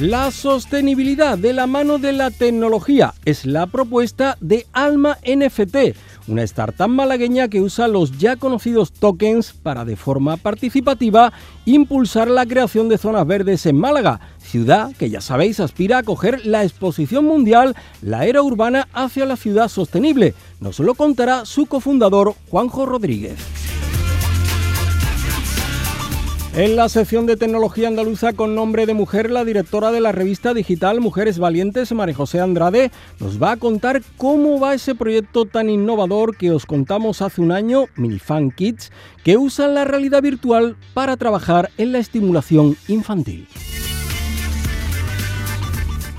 La sostenibilidad de la mano de la tecnología es la propuesta de Alma NFT, una startup malagueña que usa los ya conocidos tokens para de forma participativa impulsar la creación de zonas verdes en Málaga, ciudad que ya sabéis aspira a coger la exposición mundial La era urbana hacia la ciudad sostenible. Nos lo contará su cofundador Juanjo Rodríguez. En la sección de tecnología andaluza con nombre de mujer, la directora de la revista digital Mujeres Valientes, María José Andrade, nos va a contar cómo va ese proyecto tan innovador que os contamos hace un año, Minifan Kids, que usa la realidad virtual para trabajar en la estimulación infantil.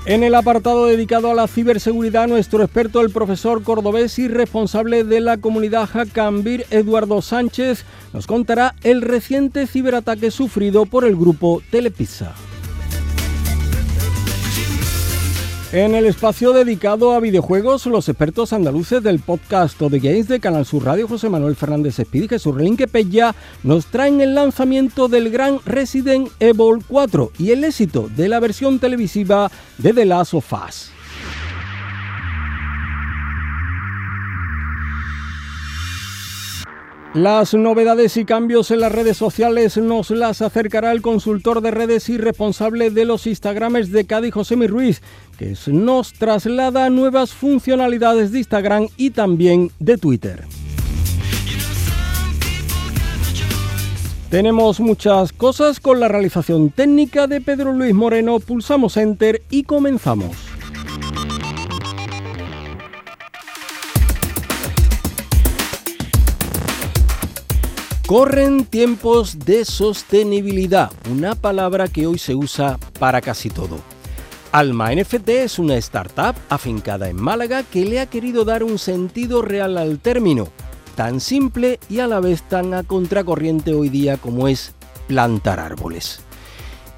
En el apartado dedicado a la ciberseguridad, nuestro experto, el profesor cordobés y responsable de la comunidad Hackambir, Eduardo Sánchez, nos contará el reciente ciberataque sufrido por el grupo Telepizza. En el espacio dedicado a videojuegos, los expertos andaluces del podcast de Games de Canal Sur Radio, José Manuel Fernández Espíritu y Jesús Relinque Pella, nos traen el lanzamiento del gran Resident Evil 4 y el éxito de la versión televisiva de The Last of Us. Las novedades y cambios en las redes sociales nos las acercará el consultor de redes y responsable de los Instagrames de Cádiz, José Ruiz, que nos traslada nuevas funcionalidades de Instagram y también de Twitter. Tenemos muchas cosas con la realización técnica de Pedro Luis Moreno, pulsamos Enter y comenzamos. Corren tiempos de sostenibilidad, una palabra que hoy se usa para casi todo. Alma NFT es una startup afincada en Málaga que le ha querido dar un sentido real al término, tan simple y a la vez tan a contracorriente hoy día como es plantar árboles.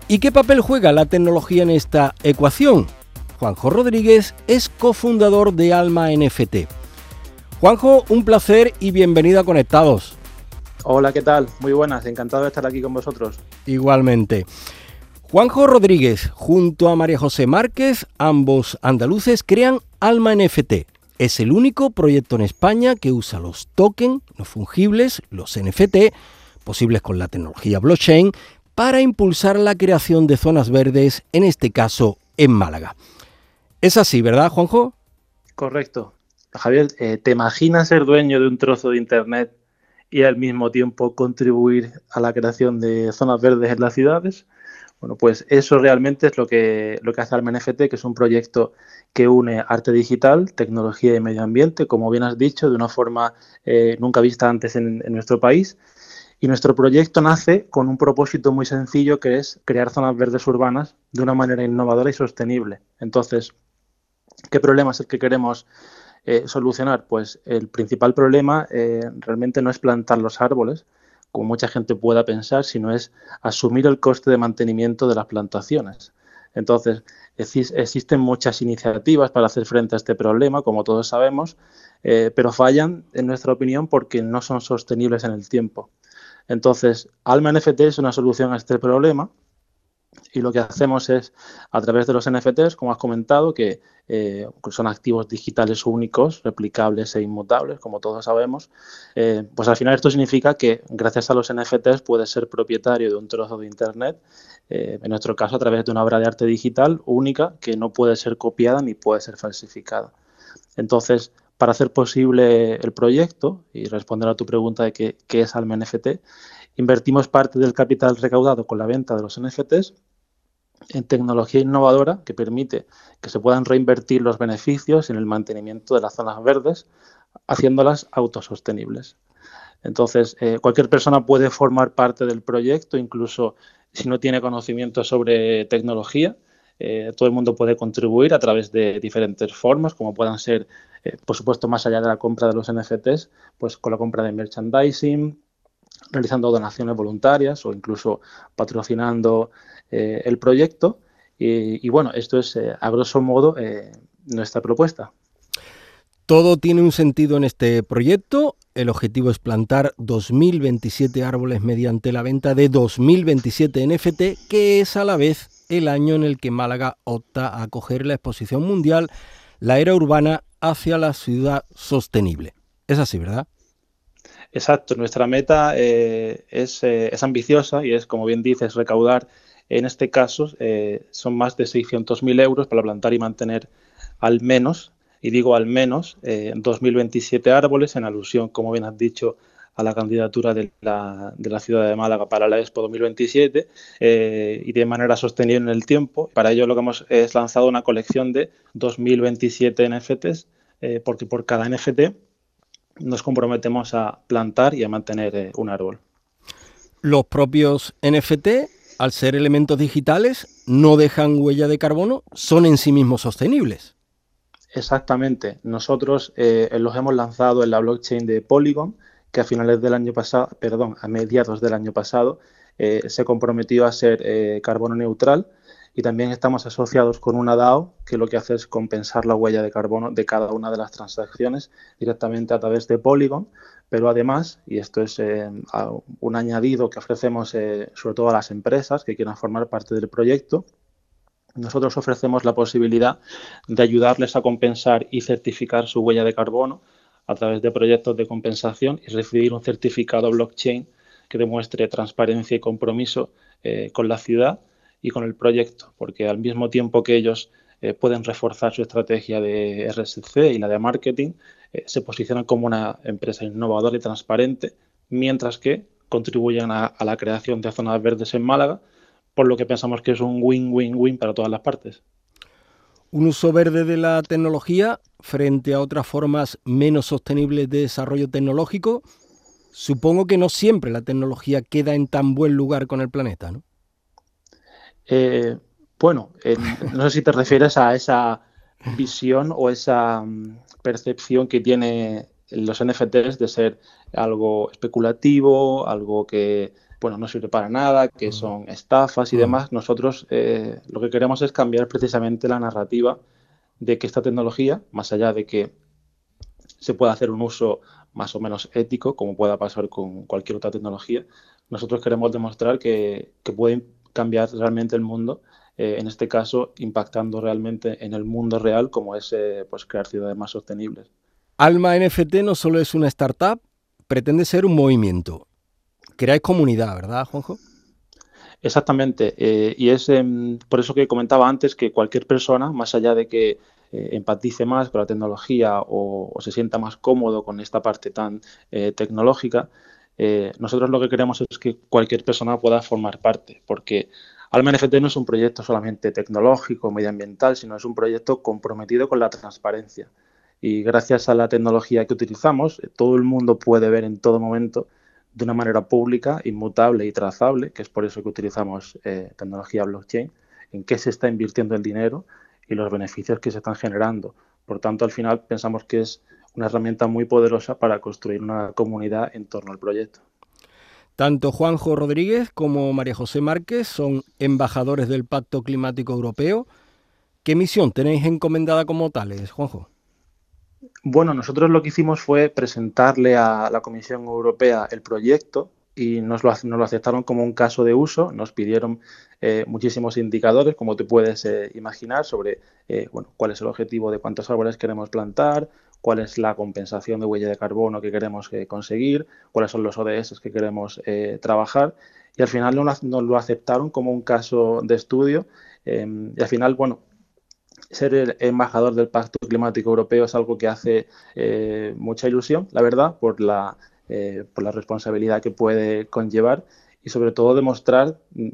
¿Y qué papel juega la tecnología en esta ecuación? Juanjo Rodríguez es cofundador de Alma NFT. Juanjo, un placer y bienvenido a Conectados. Hola, ¿qué tal? Muy buenas, encantado de estar aquí con vosotros. Igualmente. Juanjo Rodríguez, junto a María José Márquez, ambos andaluces, crean Alma NFT. Es el único proyecto en España que usa los tokens no fungibles, los NFT, posibles con la tecnología blockchain, para impulsar la creación de zonas verdes, en este caso en Málaga. Es así, ¿verdad, Juanjo? Correcto. Javier, eh, ¿te imaginas ser dueño de un trozo de Internet y al mismo tiempo contribuir a la creación de zonas verdes en las ciudades. Bueno, pues eso realmente es lo que, lo que hace Alma NFT, que es un proyecto que une arte digital, tecnología y medio ambiente, como bien has dicho, de una forma eh, nunca vista antes en, en nuestro país. Y nuestro proyecto nace con un propósito muy sencillo que es crear zonas verdes urbanas de una manera innovadora y sostenible. Entonces, ¿qué problema es el que queremos eh, solucionar? Pues el principal problema eh, realmente no es plantar los árboles, como mucha gente pueda pensar, sino es asumir el coste de mantenimiento de las plantaciones. Entonces, existen muchas iniciativas para hacer frente a este problema, como todos sabemos, eh, pero fallan, en nuestra opinión, porque no son sostenibles en el tiempo. Entonces, Alma NFT es una solución a este problema y lo que hacemos es, a través de los NFTs, como has comentado, que eh, son activos digitales únicos, replicables e inmutables, como todos sabemos, eh, pues al final esto significa que gracias a los NFTs puedes ser propietario de un trozo de Internet, eh, en nuestro caso a través de una obra de arte digital única que no puede ser copiada ni puede ser falsificada. Entonces, para hacer posible el proyecto y responder a tu pregunta de qué, qué es Alma NFT, invertimos parte del capital recaudado con la venta de los NFTs en tecnología innovadora que permite que se puedan reinvertir los beneficios en el mantenimiento de las zonas verdes, haciéndolas autosostenibles. Entonces, eh, cualquier persona puede formar parte del proyecto, incluso si no tiene conocimiento sobre tecnología. todo el mundo puede contribuir a través de diferentes formas, como puedan ser, por supuesto, más allá de la compra de los NFTs, pues con la compra de merchandising, realizando donaciones voluntarias o incluso patrocinando el proyecto. Y, bueno, esto es a grosso modo nuestra propuesta. Todo tiene un sentido en este proyecto. El objetivo es plantar 2.027 árboles mediante la venta de 2.027 NFT, que es a la vez el año en el que Málaga opta a acoger la exposición mundial La era urbana hacia la ciudad sostenible. Es así, ¿verdad? Exacto, nuestra meta eh, es, eh, es, ambiciosa y es, como bien dices, recaudar, en este caso, eh, son más de 600.000 euros para plantar y mantener al menos y digo al menos, eh, 2027 árboles, en alusión, como bien has dicho, a la candidatura de la, de la ciudad de Málaga para la Expo 2027 eh, y de manera sostenible en el tiempo. Para ello lo que hemos es lanzado una colección de 2027 NFTs, eh, porque por cada NFT nos comprometemos a plantar y a mantener eh, un árbol. Los propios NFT, al ser elementos digitales, no dejan huella de carbono, son en sí mismos sostenibles. Exactamente. Nosotros eh, los hemos lanzado en la blockchain de Polygon, que a finales del año pasado, perdón, a mediados del año pasado, eh, se comprometió a ser carbono neutral y también estamos asociados con una DAO que lo que hace es compensar la huella de carbono de cada una de las transacciones directamente a través de Polygon, pero además, y esto es un añadido que ofrecemos sobre todo a las empresas que quieran formar parte del proyecto, nosotros ofrecemos la posibilidad de ayudarles a compensar y certificar su huella de carbono a través de proyectos de compensación y recibir un certificado blockchain que demuestre transparencia y compromiso eh, con la ciudad y con el proyecto, porque al mismo tiempo que ellos eh, pueden reforzar su estrategia de RSC y la de marketing, eh, se posicionan como una empresa innovadora y transparente, mientras que contribuyen a la creación de zonas verdes en Málaga por lo que pensamos que es un win-win-win para todas las partes. Un uso verde de la tecnología frente a otras formas menos sostenibles de desarrollo tecnológico. Supongo que no siempre la tecnología queda en tan buen lugar con el planeta, ¿no? Eh, bueno, no sé si te refieres a esa visión o esa mm, percepción que tiene los NFTs de ser algo especulativo, algo que bueno, no sirve para nada, que son estafas y demás, nosotros eh, lo que queremos es cambiar precisamente la narrativa de que esta tecnología, más allá de que se pueda hacer un uso más o menos ético, como pueda pasar con cualquier otra tecnología, nosotros queremos demostrar que, que puede cambiar realmente el mundo, eh, en este caso impactando realmente en el mundo real, como es eh, pues, crear ciudades más sostenibles. Alma NFT no solo es una startup, pretende ser un movimiento creáis comunidad, ¿verdad, Juanjo? Exactamente, eh, y es em, por eso que comentaba antes que cualquier persona, más allá de que empatice más con la tecnología o, se sienta más cómodo con esta parte tan eh, nosotros lo que queremos es que cualquier persona pueda formar parte, porque Alma NFT no es un proyecto solamente tecnológico, medioambiental, sino es un proyecto comprometido con la transparencia. Y gracias a la tecnología que utilizamos, todo el mundo puede ver en todo momento de una manera pública, inmutable y trazable, que es por eso que utilizamos eh, tecnología blockchain, en qué se está invirtiendo el dinero y los beneficios que se están generando. Por tanto, al final pensamos que es una herramienta muy poderosa para construir una comunidad en torno al proyecto. Tanto Juanjo Rodríguez como María José Márquez son embajadores del Pacto Climático Europeo. ¿Qué misión tenéis encomendada como tales, Juanjo? Bueno, nosotros lo que hicimos fue presentarle a la Comisión Europea el proyecto y nos lo, lo aceptaron como un caso de uso. Nos pidieron eh, muchísimos indicadores, como te puedes eh, imaginar, sobre eh, bueno, cuál es el objetivo de cuántos árboles queremos plantar, cuál es la compensación de huella de carbono que queremos conseguir, cuáles son los ODS que queremos trabajar. Y al final nos, lo aceptaron como un caso de estudio. y al final, bueno, ser el embajador del Pacto Climático Europeo es algo que hace eh, mucha ilusión, la verdad, por la, eh, por la responsabilidad que puede conllevar y sobre todo demostrar, mm,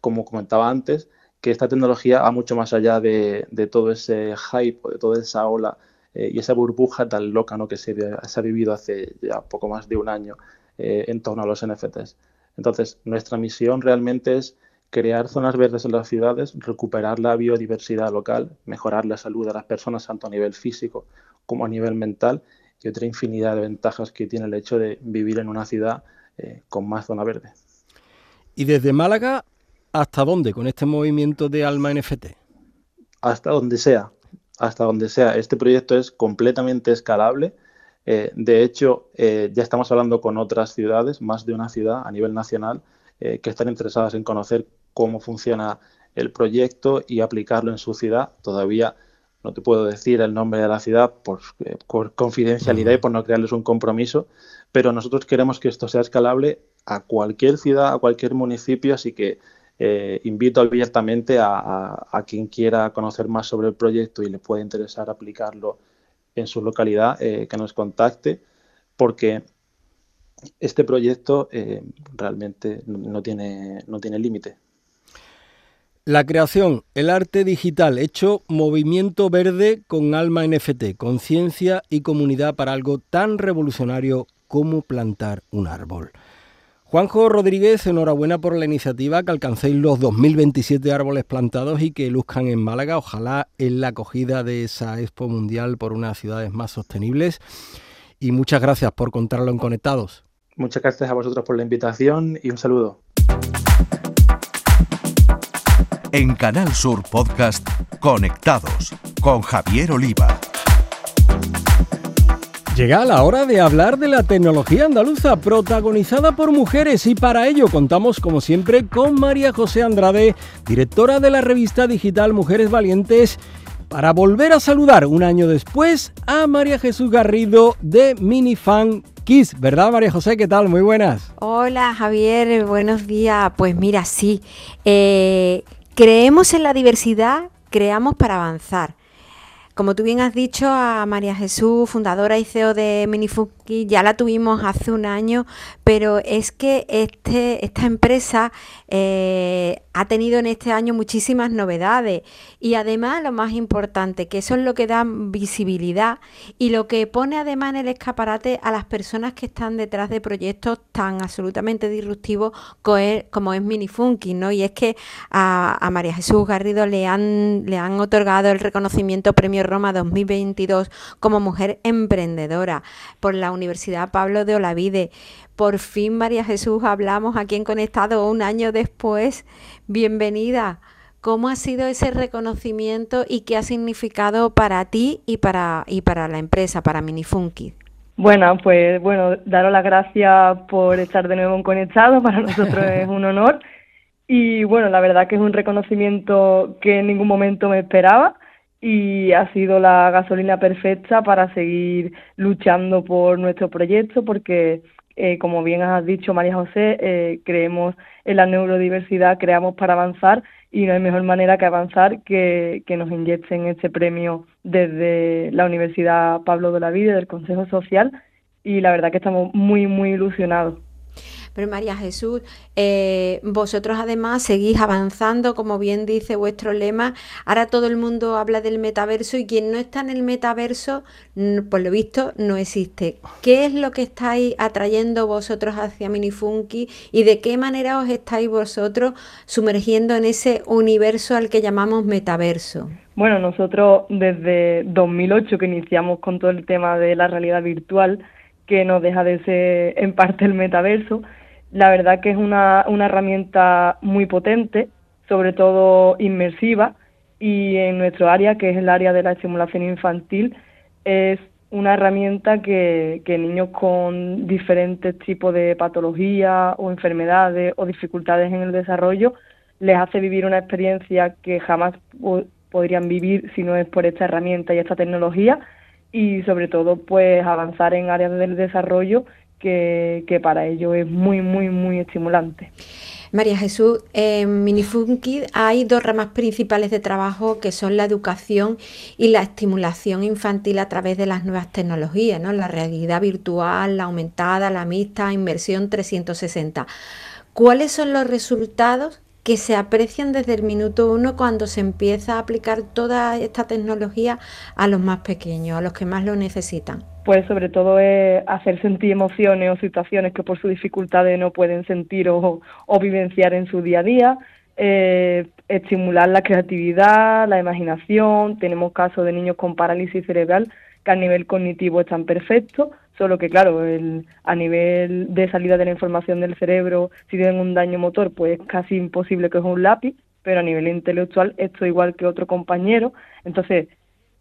como comentaba antes, que esta tecnología va mucho más allá de, todo ese hype, de toda esa ola eh, y esa burbuja tan loca ¿no? que se, se, ha vivido hace ya poco más de un año en torno a los NFTs. Entonces, nuestra misión realmente es crear zonas verdes en las ciudades, recuperar la biodiversidad local, mejorar la salud de las personas tanto a nivel físico como a nivel mental y otra infinidad de ventajas que tiene el hecho de vivir en una ciudad eh, con más zona verde. ¿Y desde Málaga hasta dónde con este movimiento de Alma NFT? Hasta donde sea, hasta donde sea. Este proyecto es completamente escalable. Eh, de hecho, eh, ya estamos hablando con otras ciudades, más de una ciudad a nivel nacional, que están interesadas en conocer cómo funciona el proyecto y aplicarlo en su ciudad. Todavía no te puedo decir el nombre de la ciudad por, eh, confidencialidad y por no crearles un compromiso, pero nosotros queremos que esto sea escalable a cualquier ciudad, a cualquier municipio, así que eh, invito abiertamente a, quien quiera conocer más sobre el proyecto y le pueda interesar aplicarlo en su localidad, eh, que nos contacte, porque este proyecto realmente no tiene, no tiene límite. La creación, el arte digital, hecho movimiento verde con alma NFT, conciencia y comunidad para algo tan revolucionario como plantar un árbol. Juanjo Rodríguez, enhorabuena por la iniciativa, que alcancéis los 2027 árboles plantados y que luzcan en Málaga, ojalá en la acogida de esa Expo Mundial por unas ciudades más sostenibles. Y muchas gracias por contarlo en Conectados. Muchas gracias a vosotros por la invitación y un saludo. En Canal Sur Podcast Conectados con Javier Oliva. Llega la hora de hablar de la tecnología andaluza protagonizada por mujeres y para ello contamos como siempre con María José Andrade, directora de la revista digital Mujeres Valientes, para volver a saludar un año después a María Jesús Garrido de Minifan Kiss, ¿verdad María José? ¿Qué tal? Muy buenas. Hola Javier, buenos días. Pues mira, sí. Eh, Creemos en la diversidad, creamos para avanzar. Como tú bien has dicho, a María Jesús, fundadora y CEO de Minifunky, ya la tuvimos hace un año, pero es que este, esta empresa eh, ha tenido en este año muchísimas novedades y además lo más importante, que eso es lo que da visibilidad y lo que pone además en el escaparate a las personas que están detrás de proyectos tan absolutamente disruptivos como es, Minifunky, ¿no? Y es que a, a María Jesús Garrido le han, le han otorgado el reconocimiento Premio Roma 2022 como mujer emprendedora por la Universidad Pablo de Olavide. Por fin, María Jesús, hablamos aquí en Conectado un año después. Bienvenida. ¿Cómo ha sido ese reconocimiento y qué ha significado para ti y para, y para la empresa, para Minifunky? Bueno, pues bueno, daros las gracias por estar de nuevo en Conectado, para nosotros es un honor. Y bueno, la verdad que es un reconocimiento que en ningún momento me esperaba y ha sido la gasolina perfecta para seguir luchando por nuestro proyecto porque eh, como bien has dicho María José, eh, creemos en la neurodiversidad, creamos para avanzar y no hay mejor manera que avanzar que, que nos inyecten este premio desde la Universidad Pablo de la Vida, del Consejo Social y la verdad que estamos muy, muy ilusionados. Pero María Jesús, eh, vosotros además seguís avanzando, como bien dice vuestro lema. Ahora todo el mundo habla del metaverso y quien no está en el metaverso, por lo visto, no existe. ¿Qué es lo que estáis atrayendo vosotros hacia Minifunky y de qué manera os estáis vosotros sumergiendo en ese universo al que llamamos metaverso? Bueno, nosotros desde 2008 que iniciamos con todo el tema de la realidad virtual, que no deja de ser en parte el metaverso, la verdad que es una, una herramienta muy potente, sobre todo inmersiva, y en nuestro área, que es el área de la estimulación infantil, es una herramienta que, que niños con diferentes tipos de patologías o enfermedades o dificultades en el desarrollo les hace vivir una experiencia que jamás podrían vivir si no es por esta herramienta y esta tecnología y sobre todo pues avanzar en áreas del desarrollo que, para ello es muy, muy, muy estimulante. María Jesús, en Minifunky hay dos ramas principales de trabajo que son la educación y la estimulación infantil a través de las nuevas tecnologías, ¿no? la realidad virtual, la aumentada, la mixta, inversión 360. ¿Cuáles son los resultados que se aprecian desde el minuto uno cuando se empieza a aplicar toda esta tecnología a los más pequeños, a los que más lo necesitan? Pues sobre todo es hacer sentir emociones o situaciones que por su dificultades no pueden sentir o, vivenciar en su día a día, eh, estimular la creatividad, la imaginación. Tenemos casos de niños con parálisis cerebral que a nivel cognitivo están perfectos, solo que claro, el, a nivel de salida de la información del cerebro, si tienen un daño motor, pues es casi imposible que es un lápiz, pero a nivel intelectual esto igual que otro compañero. Entonces,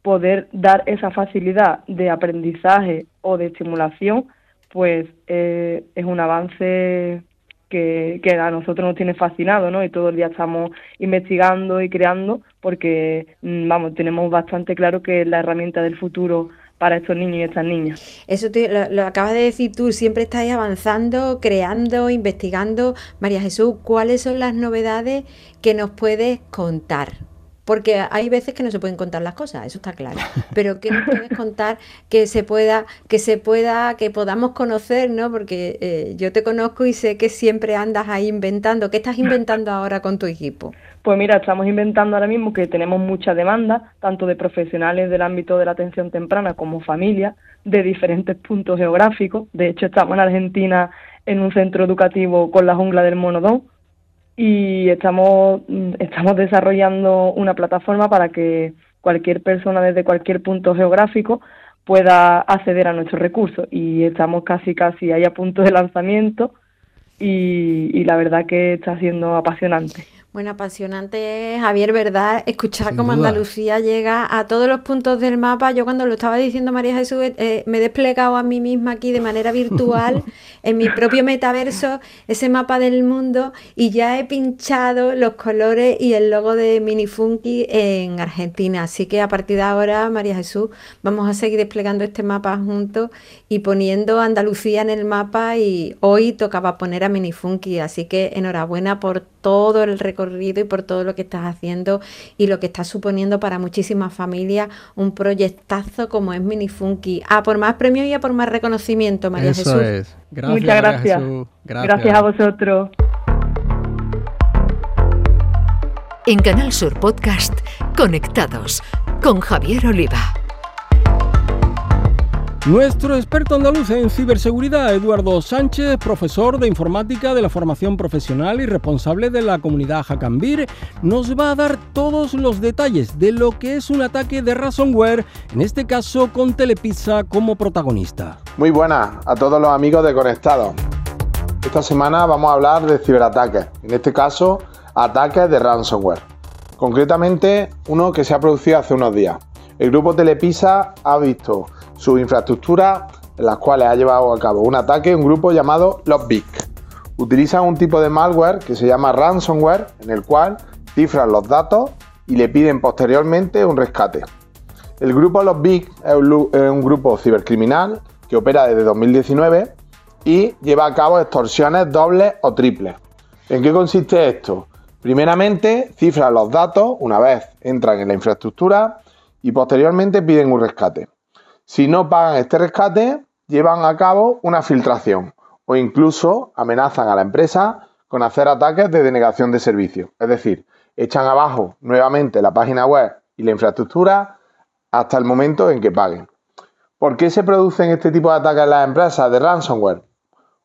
poder dar esa facilidad de aprendizaje o de estimulación, pues eh, es un avance que, que, a nosotros nos tiene fascinado, ¿no? Y todo el día estamos investigando y creando porque, mm, vamos, tenemos bastante claro que es la herramienta del futuro para estos niños y estas niñas. Eso lo, lo, acabas de decir tú, siempre estáis avanzando, creando, investigando. María Jesús, ¿cuáles son las novedades que nos puedes contar? Porque hay veces que no se pueden contar las cosas, eso está claro. Pero ¿qué nos puedes contar que se pueda, que se pueda, que podamos conocer, ¿no? Porque eh, yo te conozco y sé que siempre andas ahí inventando. ¿Qué estás inventando ahora con tu equipo? Pues mira, estamos inventando ahora mismo que tenemos mucha demanda, tanto de profesionales del ámbito de la atención temprana como familias, de diferentes puntos geográficos. De hecho, estamos en Argentina en un centro educativo con la jungla del monodón, y estamos, estamos desarrollando una plataforma para que cualquier persona desde cualquier punto geográfico pueda acceder a nuestros recursos y estamos casi casi ahí a punto de lanzamiento y, y la verdad que está siendo apasionante. Bueno, apasionante, Javier, ¿verdad? Escuchar cómo Andalucía llega a todos los puntos del mapa. Yo cuando lo estaba diciendo María Jesús, eh, me he desplegado a mí misma aquí de manera virtual, en mi propio metaverso, ese mapa del mundo, y ya he pinchado los colores y el logo de Minifunky en Argentina. Así que a partir de ahora, María Jesús, vamos a seguir desplegando este mapa juntos y poniendo Andalucía en el mapa. Y hoy tocaba poner a Minifunky. Así que enhorabuena por todo el recorrido y por todo lo que estás haciendo y lo que estás suponiendo para muchísimas familias un proyectazo como es Mini Funky. A por más premios y a por más reconocimiento, María Eso Jesús. Es. Gracias, Muchas gracias. gracias. Gracias a vosotros. En Canal Sur Podcast, Conectados con Javier Oliva. Nuestro experto andaluz en ciberseguridad, Eduardo Sánchez, profesor de informática de la formación profesional y responsable de la comunidad Hackambir, nos va a dar todos los detalles de lo que es un ataque de ransomware, en este caso con Telepizza como protagonista. Muy buenas a todos los amigos de Conectados. Esta semana vamos a hablar de ciberataques, en este caso ataques de ransomware. Concretamente, uno que se ha producido hace unos días. El grupo Telepisa ha visto su infraestructura en las cuales ha llevado a cabo un ataque un grupo llamado Lockbit. Utilizan un tipo de malware que se llama ransomware en el cual cifran los datos y le piden posteriormente un rescate. El grupo Lockbit es un grupo cibercriminal que opera desde 2019 y lleva a cabo extorsiones dobles o triples. ¿En qué consiste esto? Primeramente, cifran los datos una vez entran en la infraestructura y posteriormente piden un rescate. Si no pagan este rescate, llevan a cabo una filtración o incluso amenazan a la empresa con hacer ataques de denegación de servicio. Es decir, echan abajo nuevamente la página web y la infraestructura hasta el momento en que paguen. ¿Por qué se producen este tipo de ataques en las empresas de ransomware?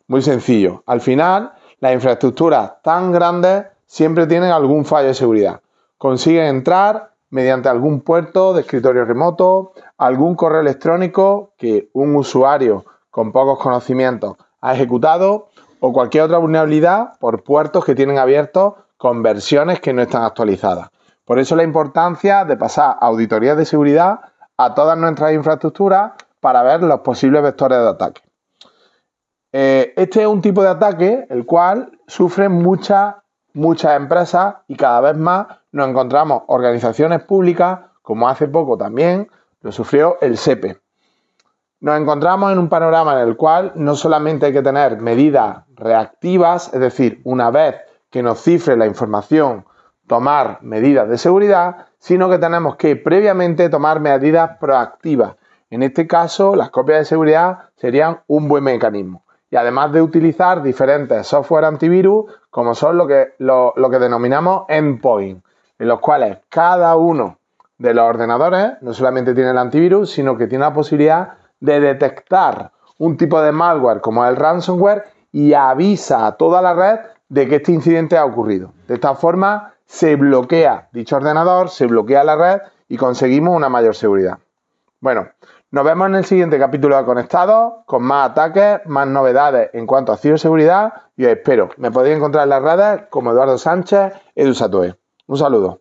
Muy sencillo. Al final, las infraestructuras tan grandes siempre tienen algún fallo de seguridad. Consiguen entrar mediante algún puerto de escritorio remoto, algún correo electrónico que un usuario con pocos conocimientos ha ejecutado o cualquier otra vulnerabilidad por puertos que tienen abiertos con versiones que no están actualizadas. Por eso la importancia de pasar auditorías de seguridad a todas nuestras infraestructuras para ver los posibles vectores de ataque. Eh, este es un tipo de ataque el cual sufren muchas, muchas empresas y cada vez más nos encontramos organizaciones públicas, como hace poco también lo sufrió el SEPE. Nos encontramos en un panorama en el cual no solamente hay que tener medidas reactivas, es decir, una vez que nos cifre la información, tomar medidas de seguridad, sino que tenemos que previamente tomar medidas proactivas. En este caso, las copias de seguridad serían un buen mecanismo. Y además de utilizar diferentes software antivirus, como son lo que, lo, lo que denominamos endpoint, en los cuales cada uno de los ordenadores no solamente tiene el antivirus, sino que tiene la posibilidad de detectar un tipo de malware como el ransomware y avisa a toda la red de que este incidente ha ocurrido. De esta forma se bloquea dicho ordenador, se bloquea la red y conseguimos una mayor seguridad. Bueno, nos vemos en el siguiente capítulo de Conectados con más ataques, más novedades en cuanto a ciberseguridad y os espero. Me podéis encontrar en las redes como Eduardo Sánchez, EduSatoe. Un saludo.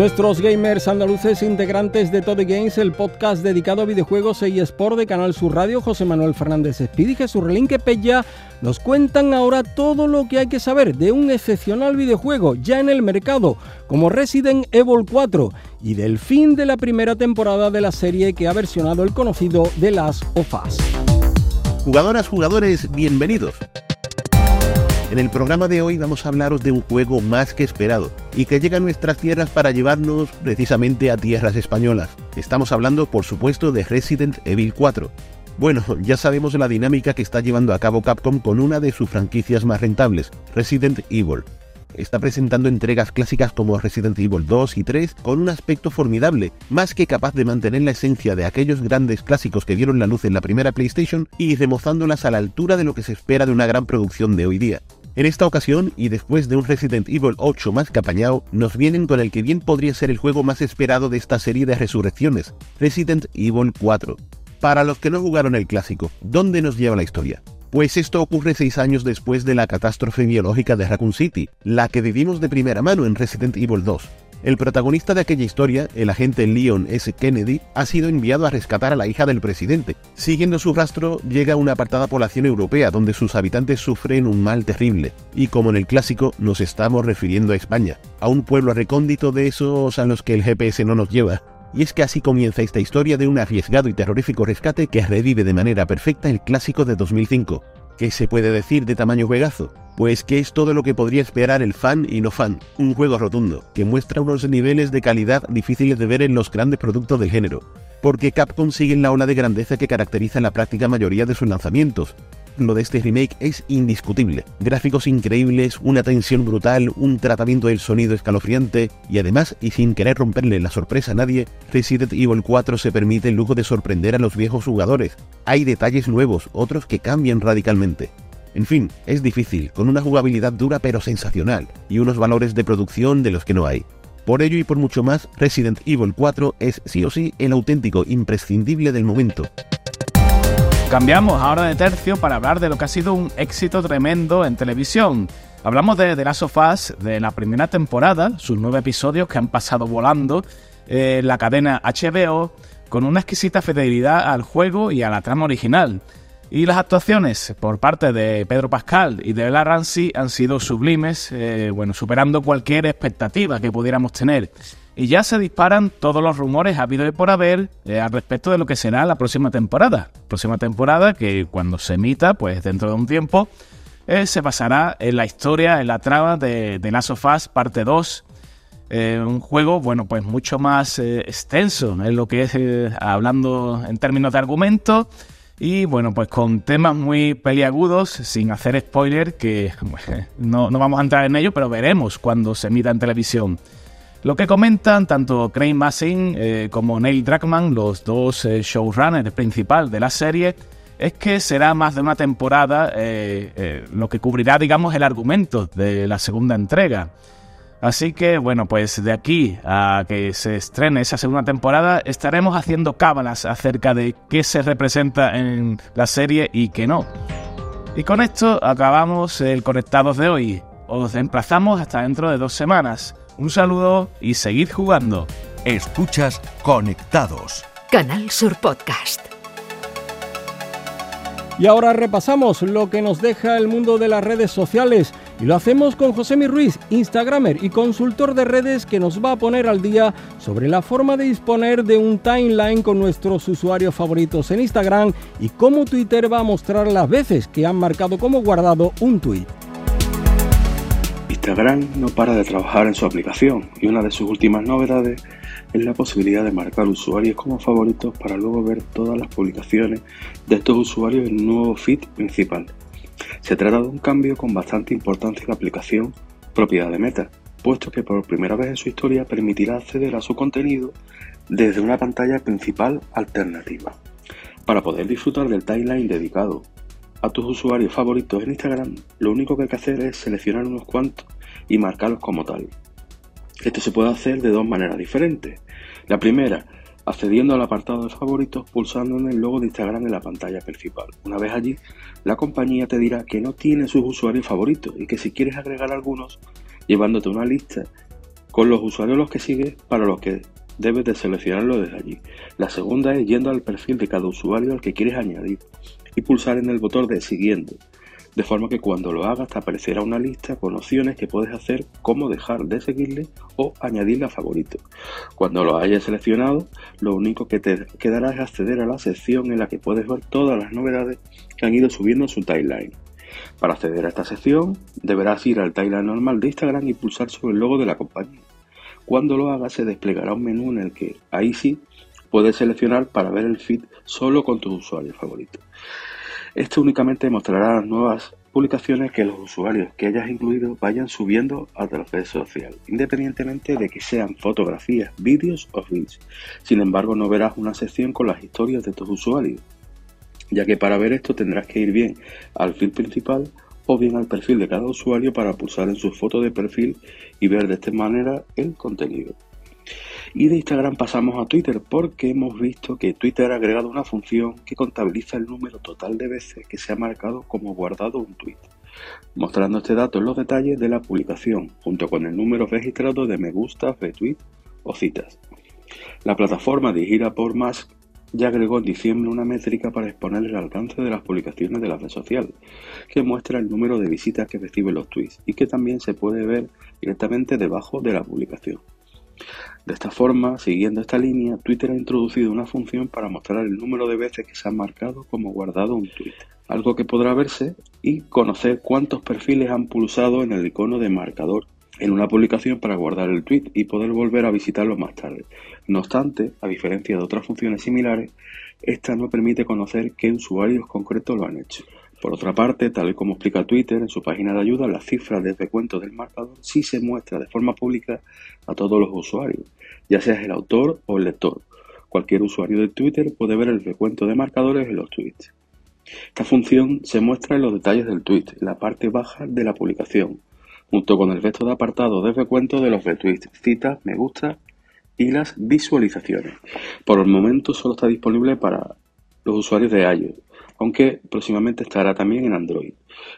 Nuestros gamers andaluces integrantes de Todo Games, el podcast dedicado a videojuegos y Sport de Canal Sur Radio, José Manuel Fernández Espíritu y Jesús Relinque Pella, nos cuentan ahora todo lo que hay que saber de un excepcional videojuego ya en el mercado, como Resident Evil 4, y del fin de la primera temporada de la serie que ha versionado el conocido The Last of Us. Jugadoras, jugadores, bienvenidos. En el programa de hoy vamos a hablaros de un juego más que esperado y que llega a nuestras tierras para llevarnos precisamente a tierras españolas. Estamos hablando, por supuesto, de Resident Evil 4. Bueno, ya sabemos la dinámica que está llevando a cabo Capcom con una de sus franquicias más rentables, Resident Evil. Está presentando entregas clásicas como Resident Evil 2 y 3 con un aspecto formidable, más que capaz de mantener la esencia de aquellos grandes clásicos que vieron la luz en la primera PlayStation y remozándolas a la altura de lo que se espera de una gran producción de hoy día. En esta ocasión, y después de un Resident Evil 8 más capañado, nos vienen con el que bien podría ser el juego más esperado de esta serie de resurrecciones, Resident Evil 4. Para los que no jugaron el clásico, ¿dónde nos lleva la historia? Pues esto ocurre seis años después de la catástrofe biológica de Raccoon City, la que vivimos de primera mano en Resident Evil 2. El protagonista de aquella historia, el agente Leon S. Kennedy, ha sido enviado a rescatar a la hija del presidente. Siguiendo su rastro, llega a una apartada población europea donde sus habitantes sufren un mal terrible. Y como en el clásico, nos estamos refiriendo a España, a un pueblo recóndito de esos a los que el GPS no nos lleva. Y es que así comienza esta historia de un arriesgado y terrorífico rescate que revive de manera perfecta el clásico de 2005. ¿Qué se puede decir de tamaño juegazo? Pues que es todo lo que podría esperar el fan y no fan, un juego rotundo, que muestra unos niveles de calidad difíciles de ver en los grandes productos del género, porque Capcom sigue en la ola de grandeza que caracteriza la práctica mayoría de sus lanzamientos, lo de este remake es indiscutible. Gráficos increíbles, una tensión brutal, un tratamiento del sonido escalofriante y además, y sin querer romperle la sorpresa a nadie, Resident Evil 4 se permite el lujo de sorprender a los viejos jugadores. Hay detalles nuevos, otros que cambian radicalmente. En fin, es difícil, con una jugabilidad dura pero sensacional, y unos valores de producción de los que no hay. Por ello y por mucho más, Resident Evil 4 es sí o sí el auténtico imprescindible del momento. Cambiamos ahora de tercio para hablar de lo que ha sido un éxito tremendo en televisión. Hablamos de The Last of Us, de la primera temporada, sus nueve episodios que han pasado volando en la cadena HBO, con una exquisita fidelidad al juego y a la trama original. Y las actuaciones por parte de Pedro Pascal y de Bella Ramsey han sido sublimes, eh, bueno, superando cualquier expectativa que pudiéramos tener. Y ya se disparan todos los rumores habido y por haber eh, al respecto de lo que será la próxima temporada. Próxima temporada que cuando se emita, pues dentro de un tiempo, eh, se basará en la historia, en la trama de, The Last of Us parte 2. un juego, bueno, pues mucho más extenso en lo que es hablando en términos de argumento y bueno, pues con temas muy peliagudos, sin hacer spoiler, que no, vamos a entrar en ello, pero veremos cuando se emita en televisión. Lo que comentan tanto Craig Massin eh, como Neil Druckmann, los dos eh, showrunners principales de la serie, es que será más de una temporada eh, lo que cubrirá, digamos, el argumento de la segunda entrega. Así que bueno, pues de aquí a que se estrene esa segunda temporada estaremos haciendo cábalas acerca de qué se representa en la serie y qué no. Y con esto acabamos el Conectados de hoy. Os emplazamos hasta dentro de dos semanas. Un saludo y seguid jugando. Escuchas Conectados. Canal Sur Podcast. Y ahora repasamos lo que nos deja el mundo de las redes sociales. Y lo hacemos con José Ruiz, Instagramer y consultor de redes que nos va a poner al día sobre la forma de disponer de un timeline con nuestros usuarios favoritos en Instagram y cómo Twitter va a mostrar las veces que han marcado como guardado un tweet. Instagram no para de trabajar en su aplicación y una de sus últimas novedades es la posibilidad de marcar usuarios como favoritos para luego ver todas las publicaciones de estos usuarios en un nuevo feed principal. Se trata de un cambio con bastante importancia en la aplicación propiedad de Meta, puesto que por primera vez en su historia permitirá acceder a su contenido desde una pantalla principal alternativa, para poder disfrutar del timeline dedicado. a tus usuarios favoritos en Instagram, lo único que hay que hacer es seleccionar unos cuantos y marcarlos como tal. Esto se puede hacer de dos maneras diferentes. La primera, accediendo al apartado de favoritos pulsando en el logo de Instagram en la pantalla principal. Una vez allí, la compañía te dirá que no tiene sus usuarios favoritos y que si quieres agregar algunos, llevándote una lista con los usuarios los que sigues para los que debes de seleccionarlo desde allí. La segunda es yendo al perfil de cada usuario al que quieres añadir y pulsar en el botón de siguiendo de forma que cuando lo hagas te aparecerá una lista con opciones que puedes hacer como dejar de seguirle o añadirle a favorito. Cuando lo hayas seleccionado, lo único que te quedará es acceder a la sección en la que puedes ver todas las novedades que han ido subiendo en su timeline. Para acceder a esta sección, deberás ir al timeline normal de Instagram y pulsar sobre el logo de la compañía. Cuando lo hagas, se desplegará un menú en el que, ahí sí, puedes seleccionar para ver el feed solo con tus usuarios favoritos. Esto únicamente mostrará las nuevas publicaciones que los usuarios que hayas incluido vayan subiendo a la red social, independientemente de que sean fotografías, vídeos o feeds. Sin embargo, no verás una sección con las historias de tus usuarios, ya que para ver esto tendrás que ir bien al feed principal o bien al perfil de cada usuario para pulsar en su foto de perfil y ver de esta manera el contenido. Y de Instagram pasamos a Twitter porque hemos visto que Twitter ha agregado una función que contabiliza el número total de veces que se ha marcado como guardado un tweet, mostrando este dato en los detalles de la publicación, junto con el número registrado de me gusta, retweet o citas. La plataforma dirigida por Musk ya agregó en diciembre una métrica para exponer el alcance de las publicaciones de la red social, que muestra el número de visitas que reciben los tweets y que también se puede ver directamente debajo de la publicación. De esta forma, siguiendo esta línea, Twitter ha introducido una función para mostrar el número de veces que se ha marcado como guardado un tweet, algo que podrá verse y conocer cuántos perfiles han pulsado en el icono de marcador en una publicación para guardar el tweet y poder volver a visitarlo más tarde. No obstante, a diferencia de otras funciones similares, esta no permite conocer qué usuarios concretos lo han hecho. Por otra parte, tal y como explica Twitter en su página de ayuda, la cifra de recuento del marcador sí se muestra de forma pública a todos los usuarios, ya seas el autor o el lector. Cualquier usuario de Twitter puede ver el recuento de marcadores en los tweets. Esta función se muestra en los detalles del tweet, en la parte baja de la publicación, junto con el resto de apartados de recuento de los retweets, citas, me gusta y las visualizaciones. Por el momento solo está disponible para los usuarios de iOS aunque próximamente estará también en Android.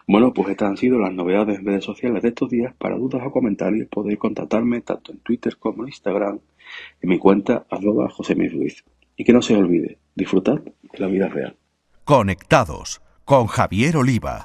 Bueno, pues estas han sido las novedades en redes sociales de estos días. Para dudas o comentarios podéis contactarme tanto en Twitter como en Instagram en mi cuenta arroba José Ruiz. Y que no se olvide, disfrutad de la vida real. Conectados con Javier Oliva.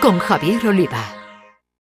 con Javier Oliva.